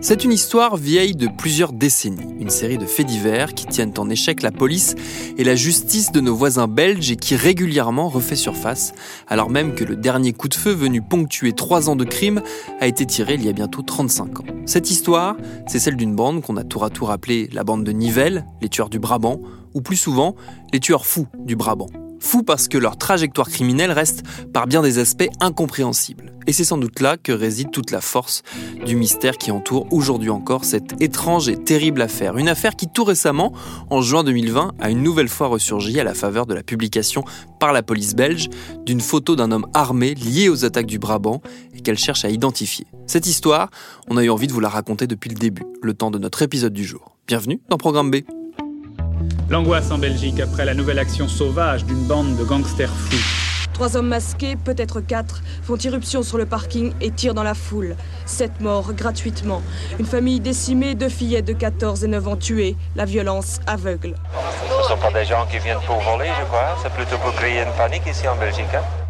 C'est une histoire vieille de plusieurs décennies, une série de faits divers qui tiennent en échec la police et la justice de nos voisins belges et qui régulièrement refait surface, alors même que le dernier coup de feu venu ponctuer trois ans de crime a été tiré il y a bientôt 35 ans. Cette histoire, c'est celle d'une bande qu'on a tour à tour appelée la bande de Nivelles, les tueurs du Brabant, ou plus souvent, les tueurs fous du Brabant. Fous parce que leur trajectoire criminelle reste par bien des aspects incompréhensibles. Et c'est sans doute là que réside toute la force du mystère qui entoure aujourd'hui encore cette étrange et terrible affaire. Une affaire qui tout récemment, en juin 2020, a une nouvelle fois ressurgi à la faveur de la publication par la police belge d'une photo d'un homme armé lié aux attaques du Brabant et qu'elle cherche à identifier. Cette histoire, on a eu envie de vous la raconter depuis le début, le temps de notre épisode du jour. Bienvenue dans Programme B. L'angoisse en Belgique après la nouvelle action sauvage d'une bande de gangsters fous. Trois hommes masqués, peut-être quatre, font irruption sur le parking et tirent dans la foule. Sept morts gratuitement. Une famille décimée, deux fillettes de 14 et 9 ans tuées. La violence aveugle. Ce ne sont pas des gens qui viennent pour voler, je crois. C'est plutôt pour créer une panique ici en Belgique. hein.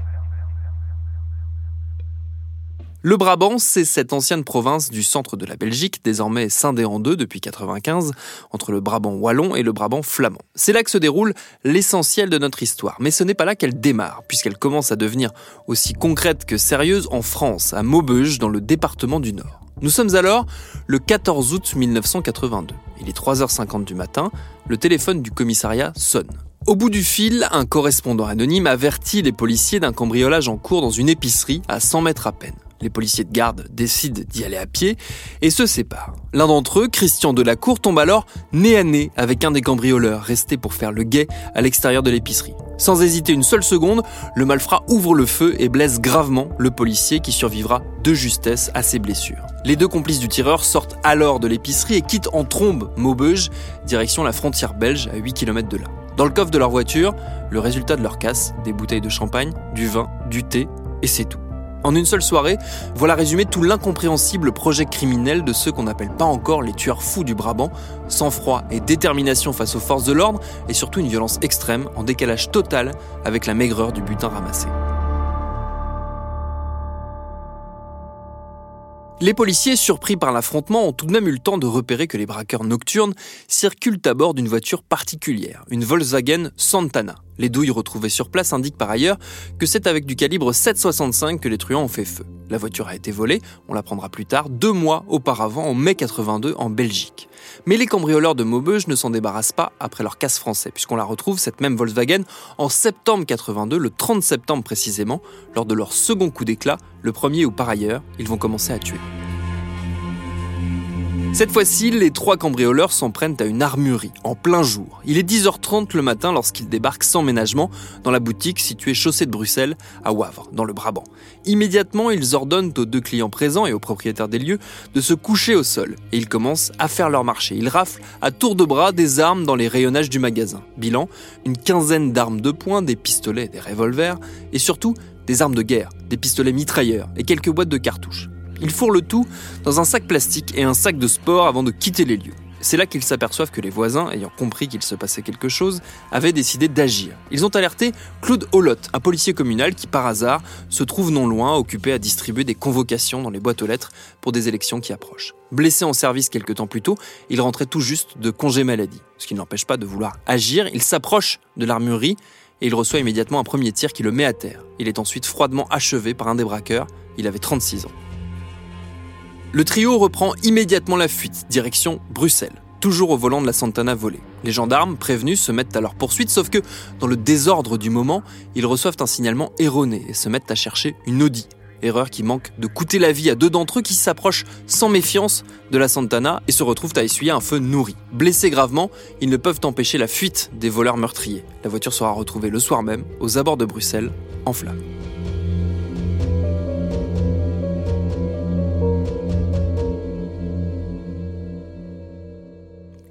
Le Brabant, c'est cette ancienne province du centre de la Belgique, désormais scindée en deux depuis 95, entre le Brabant wallon et le Brabant flamand. C'est là que se déroule l'essentiel de notre histoire. Mais ce n'est pas là qu'elle démarre, puisqu'elle commence à devenir aussi concrète que sérieuse en France, à Maubeuge, dans le département du Nord. Nous sommes alors le 14 août 1982. Il est 3h50 du matin, le téléphone du commissariat sonne. Au bout du fil, un correspondant anonyme avertit les policiers d'un cambriolage en cours dans une épicerie à 100 mètres à peine. Les policiers de garde décident d'y aller à pied et se séparent. L'un d'entre eux, Christian Delacour, tombe alors nez à nez avec un des cambrioleurs restés pour faire le guet à l'extérieur de l'épicerie. Sans hésiter une seule seconde, le malfrat ouvre le feu et blesse gravement le policier qui survivra de justesse à ses blessures. Les deux complices du tireur sortent alors de l'épicerie et quittent en trombe Maubeuge, direction la frontière belge à 8 km de là. Dans le coffre de leur voiture, le résultat de leur casse, des bouteilles de champagne, du vin, du thé, et c'est tout. En une seule soirée, voilà résumé tout l'incompréhensible projet criminel de ceux qu'on n'appelle pas encore les tueurs fous du Brabant, sang-froid et détermination face aux forces de l'ordre, et surtout une violence extrême en décalage total avec la maigreur du butin ramassé. Les policiers, surpris par l'affrontement, ont tout de même eu le temps de repérer que les braqueurs nocturnes circulent à bord d'une voiture particulière, une Volkswagen Santana. Les douilles retrouvées sur place indiquent par ailleurs que c'est avec du calibre 7,65 que les truands ont fait feu. La voiture a été volée, on l'apprendra plus tard, deux mois auparavant, en mai 82, en Belgique. Mais les cambrioleurs de Maubeuge ne s'en débarrassent pas après leur casse français, puisqu'on la retrouve, cette même Volkswagen, en septembre 82, le 30 septembre précisément, lors de leur second coup d'éclat, le premier où par ailleurs, ils vont commencer à tuer. Cette fois-ci, les trois cambrioleurs s'en prennent à une armurerie, en plein jour. Il est 10h30 le matin lorsqu'ils débarquent sans ménagement dans la boutique située chaussée de Bruxelles, à Wavre, dans le Brabant. Immédiatement, ils ordonnent aux deux clients présents et aux propriétaires des lieux de se coucher au sol. Et ils commencent à faire leur marché. Ils raflent à tour de bras des armes dans les rayonnages du magasin. Bilan, une quinzaine d'armes de poing, des pistolets, des revolvers, et surtout des armes de guerre, des pistolets mitrailleurs et quelques boîtes de cartouches. Ils fourrent le tout dans un sac plastique et un sac de sport avant de quitter les lieux. C'est là qu'ils s'aperçoivent que les voisins, ayant compris qu'il se passait quelque chose, avaient décidé d'agir. Ils ont alerté Claude Holotte, un policier communal qui, par hasard, se trouve non loin, occupé à distribuer des convocations dans les boîtes aux lettres pour des élections qui approchent. Blessé en service quelque temps plus tôt, il rentrait tout juste de congé maladie. Ce qui ne l'empêche pas de vouloir agir. Il s'approche de l'armurerie et il reçoit immédiatement un premier tir qui le met à terre. Il est ensuite froidement achevé par un des braqueurs. Il avait 36 ans. Le trio reprend immédiatement la fuite, direction Bruxelles. toujours au volant de la Santana volée. Les gendarmes, prévenus, se mettent à leur poursuite, sauf que, dans le désordre du moment, ils reçoivent un signalement erroné et se mettent à chercher une Audi. Erreur qui manque de coûter la vie à deux d'entre eux qui s'approchent sans méfiance de la Santana et se retrouvent à essuyer un feu nourri. Blessés gravement, ils ne peuvent empêcher la fuite des voleurs meurtriers. La voiture sera retrouvée le soir même, aux abords de Bruxelles, en flammes.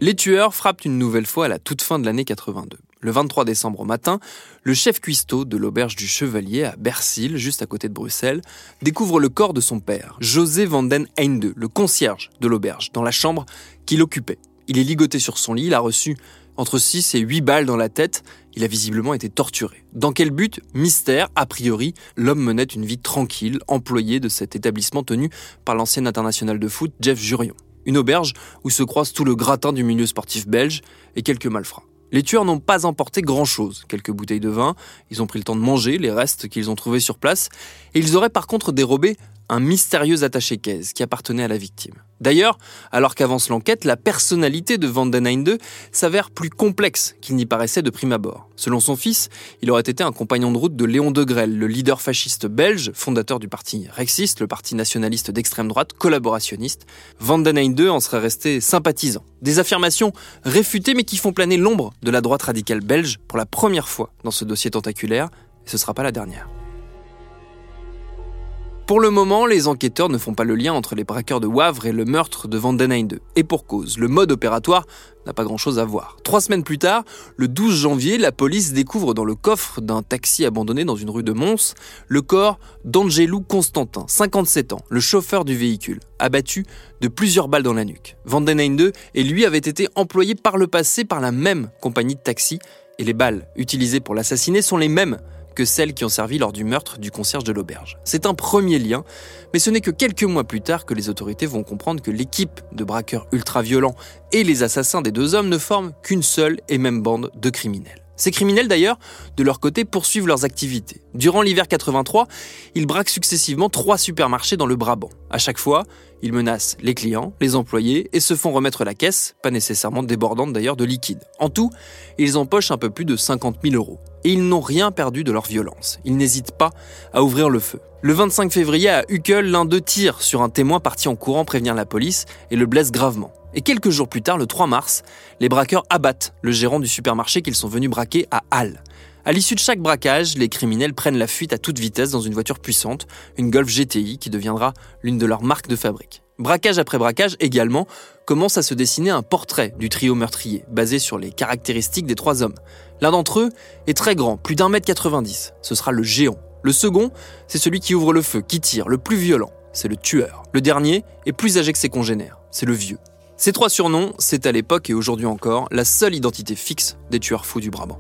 Les tueurs frappent une nouvelle fois à la toute fin de l'année 82. Le 23 décembre au matin, le chef cuistot de l'auberge du Chevalier à Bercil, juste à côté de Bruxelles, découvre le corps de son père, José van den Einde, le concierge de l'auberge, dans la chambre qu'il occupait. Il est ligoté sur son lit, il a reçu entre 6 et 8 balles dans la tête, il a visiblement été torturé. Dans quel but? Mystère, a priori, l'homme menait une vie tranquille, employé de cet établissement tenu par l'ancien international de foot Jeff Jurion une auberge où se croise tout le gratin du milieu sportif belge et quelques malfrats. Les tueurs n'ont pas emporté grand-chose, quelques bouteilles de vin, ils ont pris le temps de manger les restes qu'ils ont trouvés sur place, et ils auraient par contre dérobé un mystérieux attaché-caisse qui appartenait à la victime. D'ailleurs, alors qu'avance l'enquête, la personnalité de Van den Einde s'avère plus complexe qu'il n'y paraissait de prime abord. Selon son fils, il aurait été un compagnon de route de Léon de Grelle, le leader fasciste belge, fondateur du parti Rexiste, le parti nationaliste d'extrême droite, collaborationniste. Van den Einde en serait resté sympathisant. Des affirmations réfutées mais qui font planer l'ombre de la droite radicale belge pour la première fois dans ce dossier tentaculaire, et ce ne sera pas la dernière. Pour le moment, les enquêteurs ne font pas le lien entre les braqueurs de Wavre et le meurtre de Van den Et pour cause, le mode opératoire n'a pas grand-chose à voir. Trois semaines plus tard, le 12 janvier, la police découvre dans le coffre d'un taxi abandonné dans une rue de Mons le corps d'Angelou Constantin, 57 ans, le chauffeur du véhicule, abattu de plusieurs balles dans la nuque. Van den et lui avaient été employés par le passé par la même compagnie de taxi et les balles utilisées pour l'assassiner sont les mêmes que celles qui ont servi lors du meurtre du concierge de l'auberge. C'est un premier lien, mais ce n'est que quelques mois plus tard que les autorités vont comprendre que l'équipe de braqueurs ultra-violents et les assassins des deux hommes ne forment qu'une seule et même bande de criminels. Ces criminels d'ailleurs, de leur côté, poursuivent leurs activités. Durant l'hiver 83, ils braquent successivement trois supermarchés dans le Brabant. À chaque fois, ils menacent les clients, les employés et se font remettre la caisse, pas nécessairement débordante d'ailleurs, de liquide. En tout, ils empochent un peu plus de 50 000 euros. Et ils n'ont rien perdu de leur violence. Ils n'hésitent pas à ouvrir le feu. Le 25 février à Uccle, l'un d'eux tire sur un témoin parti en courant prévenir la police et le blesse gravement. Et quelques jours plus tard, le 3 mars, les braqueurs abattent le gérant du supermarché qu'ils sont venus braquer à Halle. À l'issue de chaque braquage, les criminels prennent la fuite à toute vitesse dans une voiture puissante, une Golf GTI qui deviendra l'une de leurs marques de fabrique. Braquage après braquage également, commence à se dessiner un portrait du trio meurtrier, basé sur les caractéristiques des trois hommes. L'un d'entre eux est très grand, plus d'un mètre 90. Ce sera le géant. Le second, c'est celui qui ouvre le feu, qui tire, le plus violent. C'est le tueur. Le dernier est plus âgé que ses congénères. C'est le vieux. Ces trois surnoms, c'est à l'époque et aujourd'hui encore la seule identité fixe des tueurs fous du Brabant.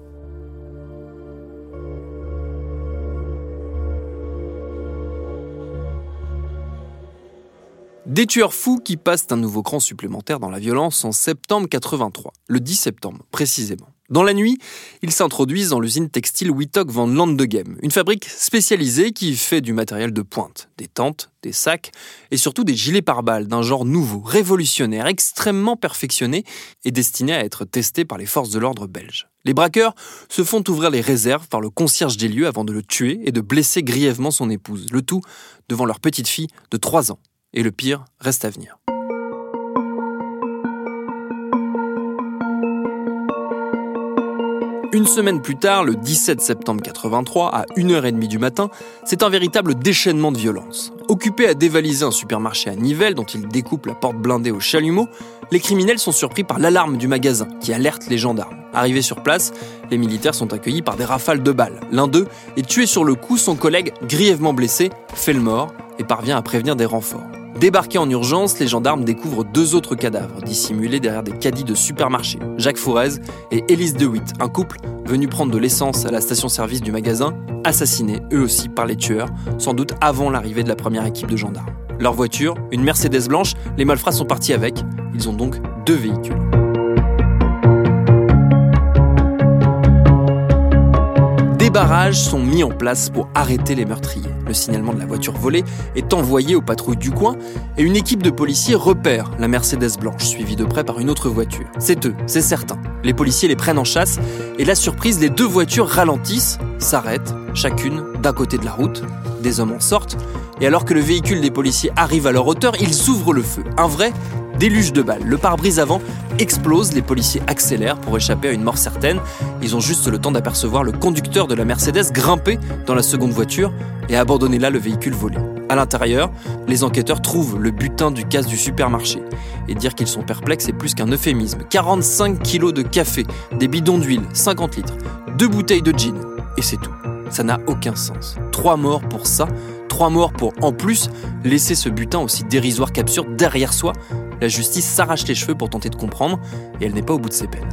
Des tueurs fous qui passent un nouveau cran supplémentaire dans la violence en septembre 83, le 10 septembre précisément. Dans la nuit, ils s'introduisent dans l'usine textile Wittok van Landegem, une fabrique spécialisée qui fait du matériel de pointe, des tentes, des sacs et surtout des gilets pare-balles d'un genre nouveau, révolutionnaire, extrêmement perfectionné et destiné à être testé par les forces de l'ordre belges. Les braqueurs se font ouvrir les réserves par le concierge des lieux avant de le tuer et de blesser grièvement son épouse, le tout devant leur petite fille de 3 ans. Et le pire reste à venir. Une semaine plus tard, le 17 septembre 83, à 1h30 du matin, c'est un véritable déchaînement de violence. Occupés à dévaliser un supermarché à Nivelles dont ils découpent la porte blindée au chalumeau, les criminels sont surpris par l'alarme du magasin qui alerte les gendarmes. Arrivés sur place, les militaires sont accueillis par des rafales de balles. L'un d'eux est tué sur le coup, son collègue, grièvement blessé, fait le mort et parvient à prévenir des renforts. Débarqués en urgence, les gendarmes découvrent deux autres cadavres dissimulés derrière des caddies de supermarché. Jacques Fourez et Élise DeWitt, un couple venu prendre de l'essence à la station-service du magasin, assassinés eux aussi par les tueurs, sans doute avant l'arrivée de la première équipe de gendarmes. Leur voiture, une Mercedes blanche, les malfrats sont partis avec. Ils ont donc deux véhicules. Barrages sont mis en place pour arrêter les meurtriers. Le signalement de la voiture volée est envoyé aux patrouilles du coin et une équipe de policiers repère la Mercedes blanche, suivie de près par une autre voiture. C'est eux, c'est certain. Les policiers les prennent en chasse et la surprise, les deux voitures ralentissent, s'arrêtent, chacune d'un côté de la route. Des hommes en sortent et alors que le véhicule des policiers arrive à leur hauteur, ils ouvrent le feu. Un vrai déluge de balles. Le pare-brise avant explose, les policiers accélèrent pour échapper à une mort certaine. Ils ont juste le temps d'apercevoir le conducteur de la Mercedes grimper dans la seconde voiture et abandonner là le véhicule volé. À l'intérieur, les enquêteurs trouvent le butin du casse du supermarché. Et dire qu'ils sont perplexes est plus qu'un euphémisme. 45 kilos de café, des bidons d'huile, 50 litres, deux bouteilles de gin. Et c'est tout. Ça n'a aucun sens. Trois morts pour ça, trois morts pour en plus laisser ce butin aussi dérisoire qu'absurde derrière soi la justice s'arrache les cheveux pour tenter de comprendre, et elle n'est pas au bout de ses peines.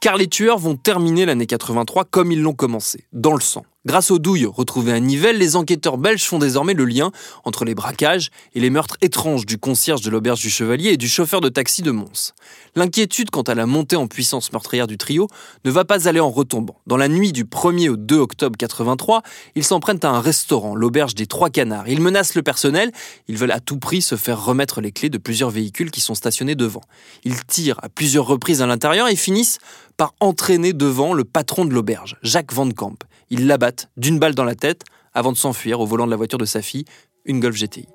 Car les tueurs vont terminer l'année 83 comme ils l'ont commencé, dans le sang. Grâce aux douilles retrouvées à Nivelles, les enquêteurs belges font désormais le lien entre les braquages et les meurtres étranges du concierge de l'auberge du Chevalier et du chauffeur de taxi de Mons. L'inquiétude quant à la montée en puissance meurtrière du trio ne va pas aller en retombant. Dans la nuit du 1er au 2 octobre 83, ils s'en prennent à un restaurant, l'auberge des Trois Canards. Ils menacent le personnel, ils veulent à tout prix se faire remettre les clés de plusieurs véhicules qui sont stationnés devant. Ils tirent à plusieurs reprises à l'intérieur et finissent par entraîner devant le patron de l'auberge, Jacques Van Camp. Ils l'abattent d'une balle dans la tête avant de s'enfuir au volant de la voiture de sa fille, une Golf GTI.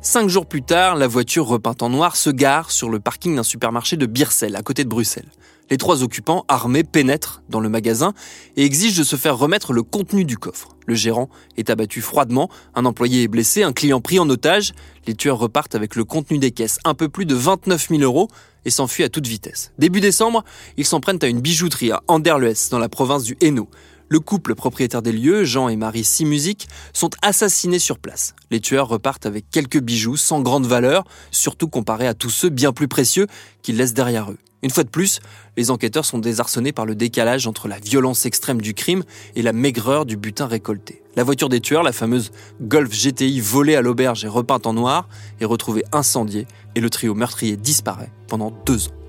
Cinq jours plus tard, la voiture repeinte en noir se gare sur le parking d'un supermarché de Biersel, à côté de Bruxelles. Les trois occupants, armés, pénètrent dans le magasin et exigent de se faire remettre le contenu du coffre. Le gérant est abattu froidement, un employé est blessé, un client pris en otage. Les tueurs repartent avec le contenu des caisses, un peu plus de 29 000 euros, et s'enfuient à toute vitesse. Début décembre, ils s'en prennent à une bijouterie à Anderlecht, dans la province du Hainaut. Le couple propriétaire des lieux, Jean et Marie Simusic, sont assassinés sur place. Les tueurs repartent avec quelques bijoux sans grande valeur, surtout comparés à tous ceux bien plus précieux qu'ils laissent derrière eux. Une fois de plus, les enquêteurs sont désarçonnés par le décalage entre la violence extrême du crime et la maigreur du butin récolté. La voiture des tueurs, la fameuse Golf GTI volée à l'auberge et repeinte en noir, est retrouvée incendiée et le trio meurtrier disparaît pendant deux ans.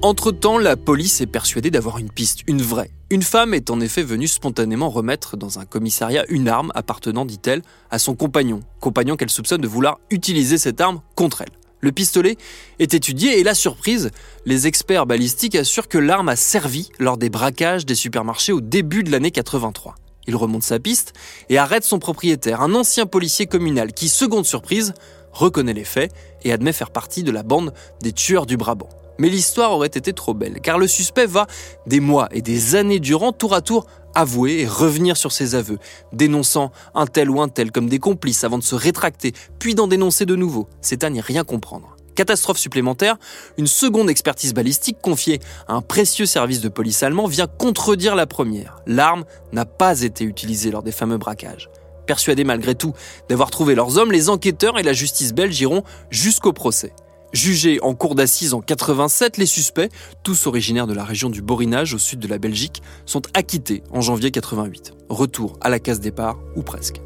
Entre-temps, la police est persuadée d'avoir une piste, une vraie. Une femme est en effet venue spontanément remettre dans un commissariat une arme appartenant, dit-elle, à son compagnon, compagnon qu'elle soupçonne de vouloir utiliser cette arme contre elle. Le pistolet est étudié et la surprise, les experts balistiques assurent que l'arme a servi lors des braquages des supermarchés au début de l'année 83. Il remonte sa piste et arrête son propriétaire, un ancien policier communal qui, seconde surprise, reconnaît les faits et admet faire partie de la bande des tueurs du Brabant. Mais l'histoire aurait été trop belle, car le suspect va, des mois et des années durant, tour à tour, avouer et revenir sur ses aveux, dénonçant un tel ou un tel comme des complices avant de se rétracter, puis d'en dénoncer de nouveau. C'est à n'y rien comprendre. Catastrophe supplémentaire, une seconde expertise balistique confiée à un précieux service de police allemand vient contredire la première. L'arme n'a pas été utilisée lors des fameux braquages. Persuadés malgré tout d'avoir trouvé leurs hommes, les enquêteurs et la justice belge iront jusqu'au procès. Jugés en cour d'assises en 87, les suspects, tous originaires de la région du Borinage au sud de la Belgique, sont acquittés en janvier 88. Retour à la case départ, ou presque.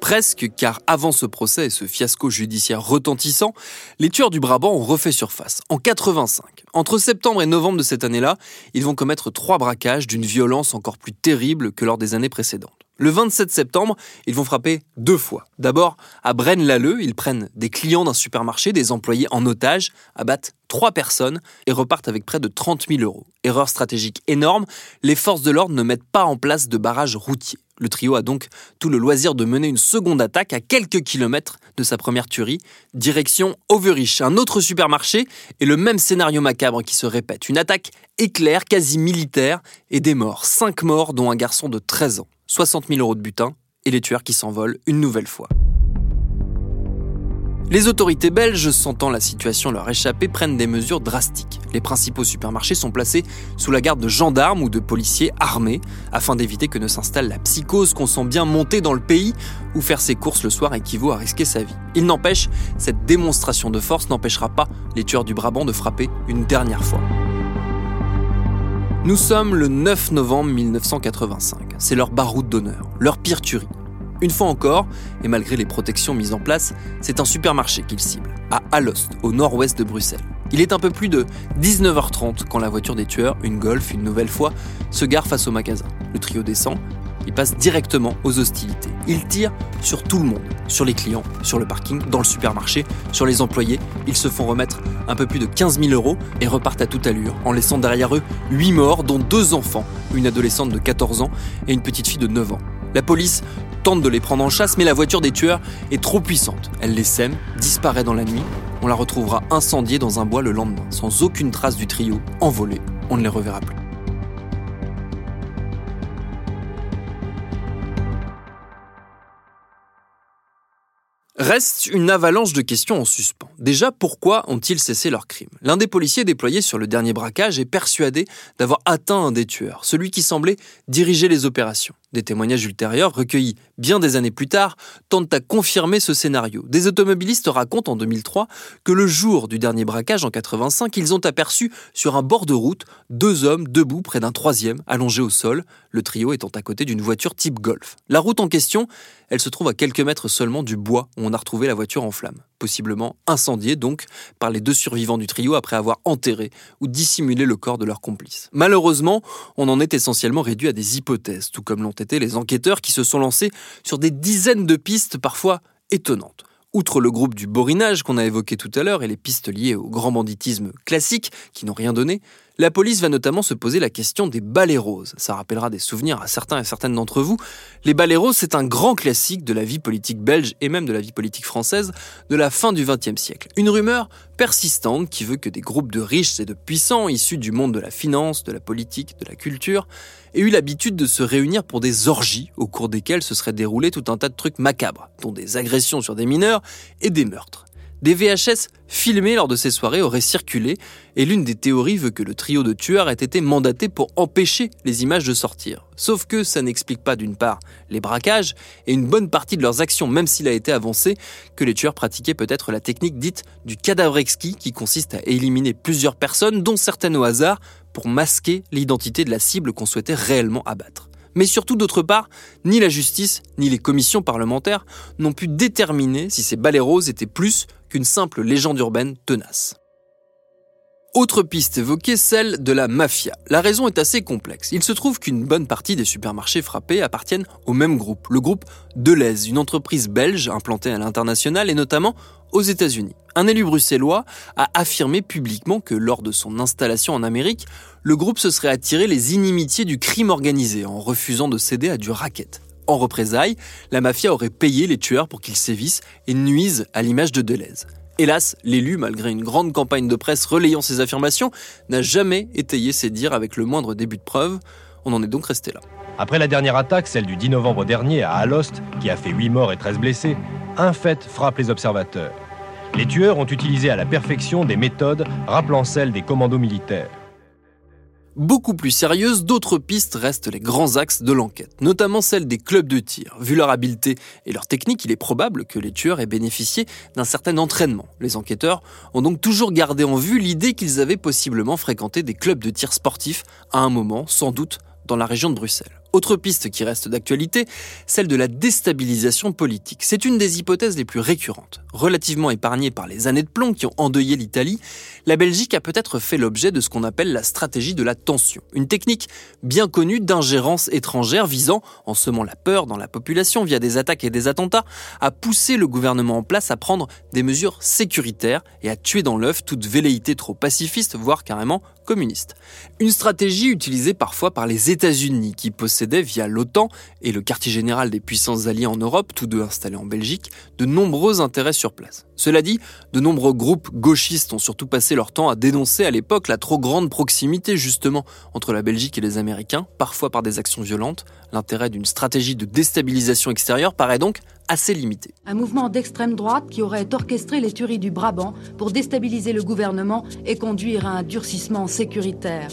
Presque, car avant ce procès et ce fiasco judiciaire retentissant, les tueurs du Brabant ont refait surface. En 85, entre septembre et novembre de cette année-là, ils vont commettre trois braquages d'une violence encore plus terrible que lors des années précédentes. Le 27 septembre, ils vont frapper deux fois. D'abord, à Braine-l'Alleud, ils prennent des clients d'un supermarché, des employés en otage, abattent trois personnes et repartent avec près de 30 000 euros. Erreur stratégique énorme, les forces de l'ordre ne mettent pas en place de barrage routier. Le trio a donc tout le loisir de mener une seconde attaque à quelques kilomètres de sa première tuerie, direction Overich, un autre supermarché, et le même scénario macabre qui se répète. Une attaque éclair, quasi militaire, et des morts. Cinq morts, dont un garçon de 13 ans. 60 000 euros de butin et les tueurs qui s'envolent une nouvelle fois. Les autorités belges, sentant la situation leur échapper, prennent des mesures drastiques. Les principaux supermarchés sont placés sous la garde de gendarmes ou de policiers armés, afin d'éviter que ne s'installe la psychose qu'on sent bien monter dans le pays, où faire ses courses le soir équivaut à risquer sa vie. Il n'empêche, cette démonstration de force n'empêchera pas les tueurs du Brabant de frapper une dernière fois. Nous sommes le 9 novembre 1985. C'est leur baroud d'honneur, leur pire tuerie. Une fois encore, et malgré les protections mises en place, c'est un supermarché qu'il cible, à Alost, au nord-ouest de Bruxelles. Il est un peu plus de 19h30 quand la voiture des tueurs, une Golf une nouvelle fois, se gare face au magasin. Le trio descend, il passe directement aux hostilités. Il tire sur tout le monde, sur les clients, sur le parking, dans le supermarché, sur les employés. Ils se font remettre un peu plus de 15 000 euros et repartent à toute allure, en laissant derrière eux 8 morts, dont deux enfants, une adolescente de 14 ans et une petite fille de 9 ans. La police tente de les prendre en chasse, mais la voiture des tueurs est trop puissante. Elle les sème, disparaît dans la nuit. On la retrouvera incendiée dans un bois le lendemain, sans aucune trace du trio, envolé. On ne les reverra plus. Reste une avalanche de questions en suspens. Déjà, pourquoi ont-ils cessé leur crime L'un des policiers déployés sur le dernier braquage est persuadé d'avoir atteint un des tueurs, celui qui semblait diriger les opérations. Des témoignages ultérieurs, recueillis bien des années plus tard, tentent à confirmer ce scénario. Des automobilistes racontent en 2003 que le jour du dernier braquage en 85, ils ont aperçu sur un bord de route deux hommes debout près d'un troisième, allongé au sol, le trio étant à côté d'une voiture type Golf. La route en question, elle se trouve à quelques mètres seulement du bois où on a retrouvé la voiture en flammes, possiblement incendiée donc par les deux survivants du trio après avoir enterré ou dissimulé le corps de leur complice. Malheureusement, on en est essentiellement réduit à des hypothèses, tout comme l'ont été les enquêteurs qui se sont lancés sur des dizaines de pistes parfois étonnantes. Outre le groupe du borinage qu'on a évoqué tout à l'heure et les pistes liées au grand banditisme classique qui n'ont rien donné, la police va notamment se poser la question des balais roses. Ça rappellera des souvenirs à certains et certaines d'entre vous. Les balais roses, c'est un grand classique de la vie politique belge et même de la vie politique française de la fin du XXe siècle. Une rumeur persistante qui veut que des groupes de riches et de puissants issus du monde de la finance, de la politique, de la culture aient eu l'habitude de se réunir pour des orgies au cours desquelles se seraient déroulés tout un tas de trucs macabres, dont des agressions sur des mineurs et des meurtres. Des VHS filmés lors de ces soirées auraient circulé et l'une des théories veut que le trio de tueurs ait été mandaté pour empêcher les images de sortir. Sauf que ça n'explique pas d'une part les braquages et une bonne partie de leurs actions, même s'il a été avancé que les tueurs pratiquaient peut-être la technique dite du cadavre exquis qui consiste à éliminer plusieurs personnes, dont certaines au hasard, pour masquer l'identité de la cible qu'on souhaitait réellement abattre. Mais surtout, d'autre part, ni la justice, ni les commissions parlementaires n'ont pu déterminer si ces balais roses étaient plus qu'une simple légende urbaine tenace. Autre piste évoquée, celle de la mafia. La raison est assez complexe. Il se trouve qu'une bonne partie des supermarchés frappés appartiennent au même groupe, le groupe Deleuze, une entreprise belge implantée à l'international et notamment aux États-Unis. Un élu bruxellois a affirmé publiquement que lors de son installation en Amérique, le groupe se serait attiré les inimitiés du crime organisé en refusant de céder à du racket. En représailles, la mafia aurait payé les tueurs pour qu'ils sévissent et nuisent à l'image de Deleuze. Hélas, l'élu, malgré une grande campagne de presse relayant ses affirmations, n'a jamais étayé ses dires avec le moindre début de preuve. On en est donc resté là. Après la dernière attaque, celle du 10 novembre dernier à Alost, qui a fait 8 morts et 13 blessés, un fait frappe les observateurs. Les tueurs ont utilisé à la perfection des méthodes rappelant celles des commandos militaires. Beaucoup plus sérieuses, d'autres pistes restent les grands axes de l'enquête, notamment celle des clubs de tir. Vu leur habileté et leur technique, il est probable que les tueurs aient bénéficié d'un certain entraînement. Les enquêteurs ont donc toujours gardé en vue l'idée qu'ils avaient possiblement fréquenté des clubs de tir sportifs à un moment, sans doute dans la région de Bruxelles. Autre piste qui reste d'actualité, celle de la déstabilisation politique. C'est une des hypothèses les plus récurrentes. Relativement épargnée par les années de plomb qui ont endeuillé l'Italie, la Belgique a peut-être fait l'objet de ce qu'on appelle la stratégie de la tension, une technique bien connue d'ingérence étrangère visant, en semant la peur dans la population via des attaques et des attentats, à pousser le gouvernement en place à prendre des mesures sécuritaires et à tuer dans l'œuf toute velléité trop pacifiste, voire carrément communiste. Une stratégie utilisée parfois par les États-Unis qui possédaient via l'OTAN et le quartier général des puissances alliées en Europe, tous deux installés en Belgique, de nombreux intérêts sur place. Cela dit, de nombreux groupes gauchistes ont surtout passé leur temps à dénoncer à l'époque la trop grande proximité justement entre la Belgique et les Américains, parfois par des actions violentes. L'intérêt d'une stratégie de déstabilisation extérieure paraît donc assez. Un mouvement d'extrême droite qui aurait orchestré les tueries du Brabant pour déstabiliser le gouvernement et conduire à un durcissement sécuritaire.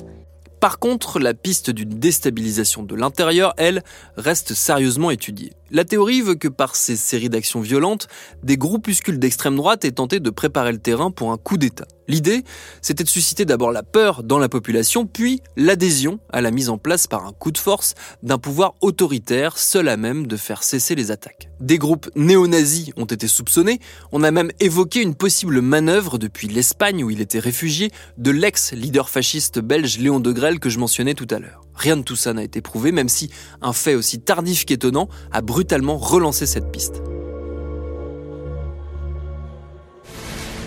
Par contre, la piste d'une déstabilisation de l'intérieur, elle, reste sérieusement étudiée. La théorie veut que par ces séries d'actions violentes, des groupuscules d'extrême droite aient tenté de préparer le terrain pour un coup d'État. L'idée, c'était de susciter d'abord la peur dans la population, puis l'adhésion à la mise en place par un coup de force d'un pouvoir autoritaire seul à même de faire cesser les attaques. Des groupes néo-nazis ont été soupçonnés, on a même évoqué une possible manœuvre depuis l'Espagne où il était réfugié de l'ex-leader fasciste belge Léon de Grelle que je mentionnais tout à l'heure. Rien de tout ça n'a été prouvé, même si un fait aussi tardif qu'étonnant a brutalement relancé cette piste.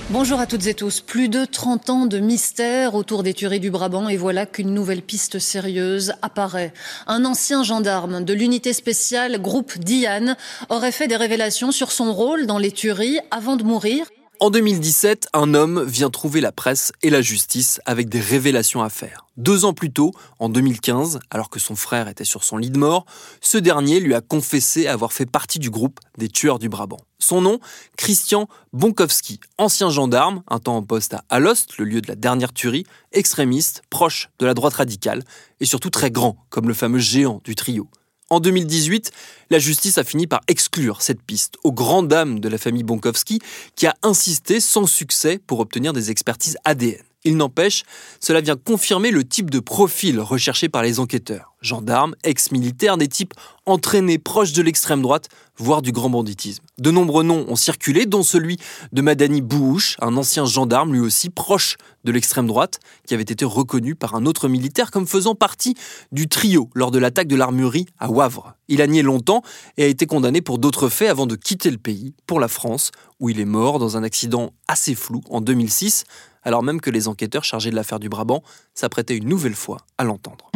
Bonjour à toutes et tous. Plus de 30 ans de mystère autour des tueries du Brabant et voilà qu'une nouvelle piste sérieuse apparaît. Un ancien gendarme de l'unité spéciale groupe Diane aurait fait des révélations sur son rôle dans les tueries avant de mourir. En 2017, un homme vient trouver la presse et la justice avec des révélations à faire. Deux ans plus tôt, en 2015, alors que son frère était sur son lit de mort, ce dernier lui a confessé avoir fait partie du groupe des tueurs du Brabant. Son nom, Christian Bonkowski, ancien gendarme, un temps en poste à Alost, le lieu de la dernière tuerie, extrémiste, proche de la droite radicale, et surtout très grand, comme le fameux géant du trio. En 2018, la justice a fini par exclure cette piste, aux grandes dames de la famille Bonkowski, qui a insisté sans succès pour obtenir des expertises ADN. Il n'empêche, cela vient confirmer le type de profil recherché par les enquêteurs. Gendarmes, ex-militaires, des types entraînés proches de l'extrême droite, voire du grand banditisme. De nombreux noms ont circulé, dont celui de Madani Bouhouch, un ancien gendarme lui aussi proche de l'extrême droite, qui avait été reconnu par un autre militaire comme faisant partie du trio lors de l'attaque de l'armurerie à Wavre. Il a nié longtemps et a été condamné pour d'autres faits avant de quitter le pays pour la France, où il est mort dans un accident assez flou en 2006 alors même que les enquêteurs chargés de l'affaire du Brabant s'apprêtaient une nouvelle fois à l'entendre.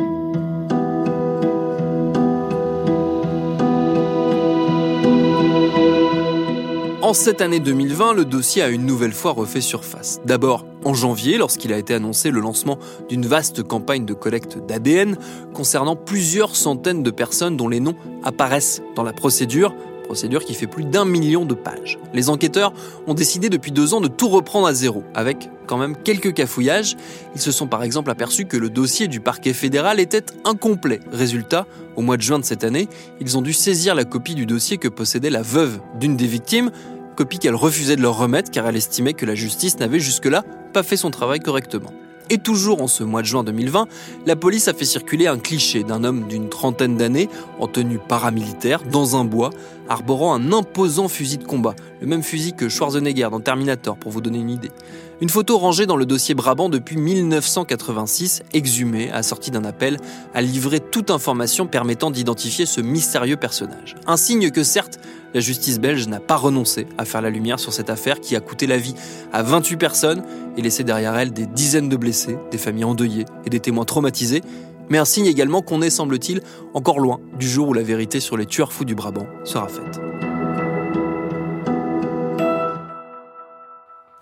En cette année 2020, le dossier a une nouvelle fois refait surface. D'abord en janvier, lorsqu'il a été annoncé le lancement d'une vaste campagne de collecte d'ADN concernant plusieurs centaines de personnes dont les noms apparaissent dans la procédure, procédure qui fait plus d'un million de pages. Les enquêteurs ont décidé depuis deux ans de tout reprendre à zéro, avec quand même quelques cafouillages. Ils se sont par exemple aperçus que le dossier du parquet fédéral était incomplet. Résultat, au mois de juin de cette année, ils ont dû saisir la copie du dossier que possédait la veuve d'une des victimes, copie qu'elle refusait de leur remettre car elle estimait que la justice n'avait jusque-là pas fait son travail correctement. Et toujours en ce mois de juin 2020, la police a fait circuler un cliché d'un homme d'une trentaine d'années en tenue paramilitaire dans un bois, arborant un imposant fusil de combat, le même fusil que Schwarzenegger dans Terminator pour vous donner une idée. Une photo rangée dans le dossier Brabant depuis 1986, exhumée, assortie d'un appel à livrer toute information permettant d'identifier ce mystérieux personnage. Un signe que certes, la justice belge n'a pas renoncé à faire la lumière sur cette affaire qui a coûté la vie à 28 personnes et laissé derrière elle des dizaines de blessés, des familles endeuillées et des témoins traumatisés, mais un signe également qu'on est, semble-t-il, encore loin du jour où la vérité sur les tueurs fous du Brabant sera faite.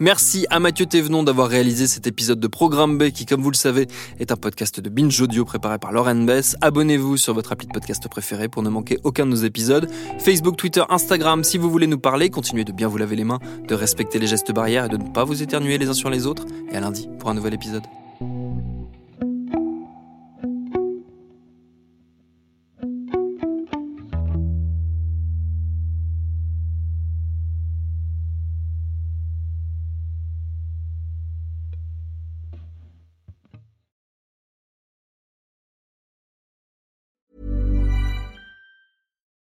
Merci à Mathieu Thévenon d'avoir réalisé cet épisode de Programme B qui, comme vous le savez, est un podcast de Binge Audio préparé par Lauren Bess. Abonnez-vous sur votre appli de podcast préféré pour ne manquer aucun de nos épisodes. Facebook, Twitter, Instagram, si vous voulez nous parler, continuez de bien vous laver les mains, de respecter les gestes barrières et de ne pas vous éternuer les uns sur les autres. Et à lundi pour un nouvel épisode.